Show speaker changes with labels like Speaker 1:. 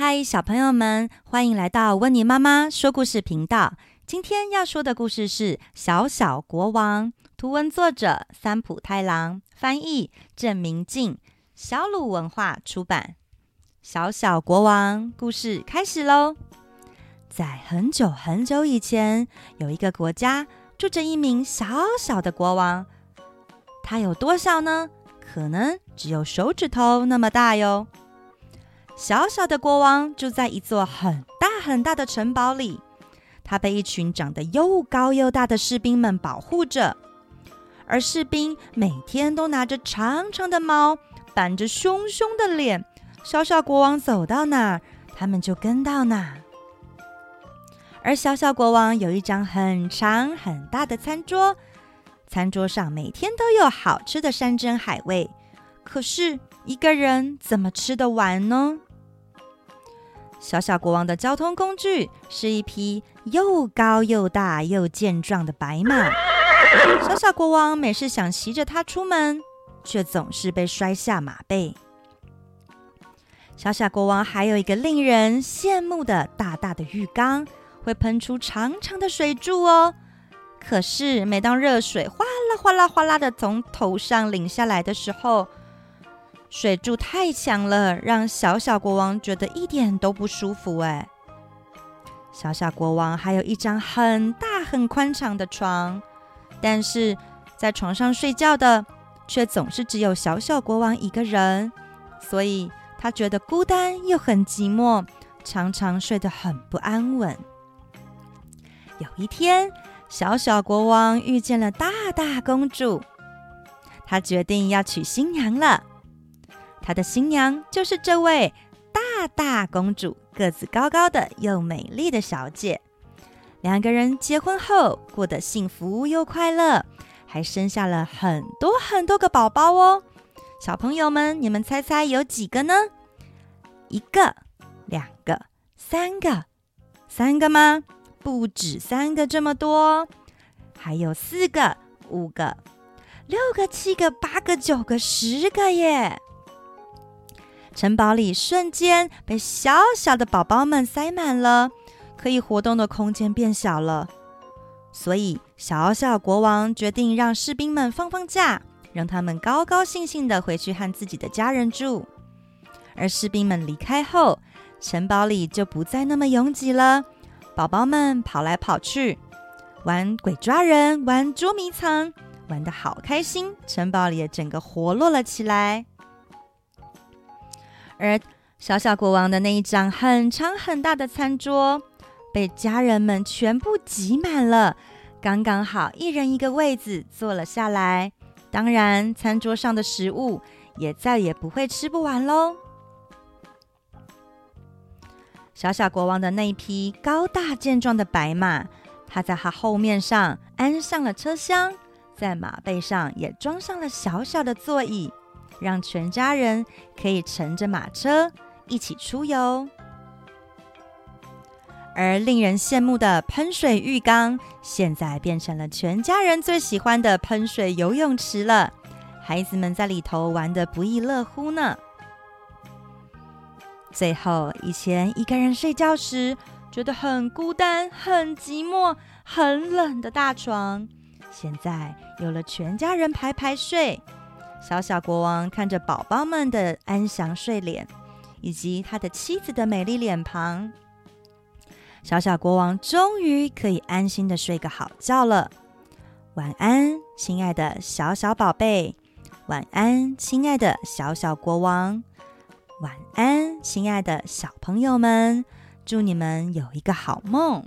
Speaker 1: 嗨，小朋友们，欢迎来到温妮妈妈说故事频道。今天要说的故事是《小小国王》，图文作者三浦太郎，翻译郑明静，小鲁文化出版。小小国王故事开始喽！在很久很久以前，有一个国家住着一名小小的国王。他有多小呢？可能只有手指头那么大哟。小小的国王住在一座很大很大的城堡里，他被一群长得又高又大的士兵们保护着，而士兵每天都拿着长长的矛，板着凶凶的脸。小小国王走到哪儿，他们就跟到哪儿。而小小国王有一张很长很大的餐桌，餐桌上每天都有好吃的山珍海味，可是一个人怎么吃得完呢？小小国王的交通工具是一匹又高又大又健壮的白马。小小国王每次想骑着它出门，却总是被摔下马背。小小国王还有一个令人羡慕的大大的浴缸，会喷出长长的水柱哦。可是每当热水哗啦哗啦哗啦的从头上淋下来的时候，水柱太强了，让小小国王觉得一点都不舒服。哎，小小国王还有一张很大很宽敞的床，但是在床上睡觉的却总是只有小小国王一个人，所以他觉得孤单又很寂寞，常常睡得很不安稳。有一天，小小国王遇见了大大公主，他决定要娶新娘了。他的新娘就是这位大大公主，个子高高的又美丽的小姐。两个人结婚后过得幸福又快乐，还生下了很多很多个宝宝哦。小朋友们，你们猜猜有几个呢？一个、两个、三个？三个吗？不止三个这么多，还有四个、五个、六个、七个、八个、九个、十个耶！城堡里瞬间被小小的宝宝们塞满了，可以活动的空间变小了。所以，小小国王决定让士兵们放放假，让他们高高兴兴地回去和自己的家人住。而士兵们离开后，城堡里就不再那么拥挤了。宝宝们跑来跑去，玩鬼抓人，玩捉迷藏，玩得好开心。城堡里也整个活络了起来。而小小国王的那一张很长很大的餐桌，被家人们全部挤满了，刚刚好一人一个位子坐了下来。当然，餐桌上的食物也再也不会吃不完喽。小小国王的那一匹高大健壮的白马，他在他后面上安上了车厢，在马背上也装上了小小的座椅。让全家人可以乘着马车一起出游，而令人羡慕的喷水浴缸，现在变成了全家人最喜欢的喷水游泳池了。孩子们在里头玩得不亦乐乎呢。最后，以前一个人睡觉时觉得很孤单、很寂寞、很冷的大床，现在有了全家人排排睡。小小国王看着宝宝们的安详睡脸，以及他的妻子的美丽脸庞，小小国王终于可以安心的睡个好觉了。晚安，亲爱的小小宝贝。晚安，亲爱的小小国王。晚安，亲爱的小朋友们。祝你们有一个好梦。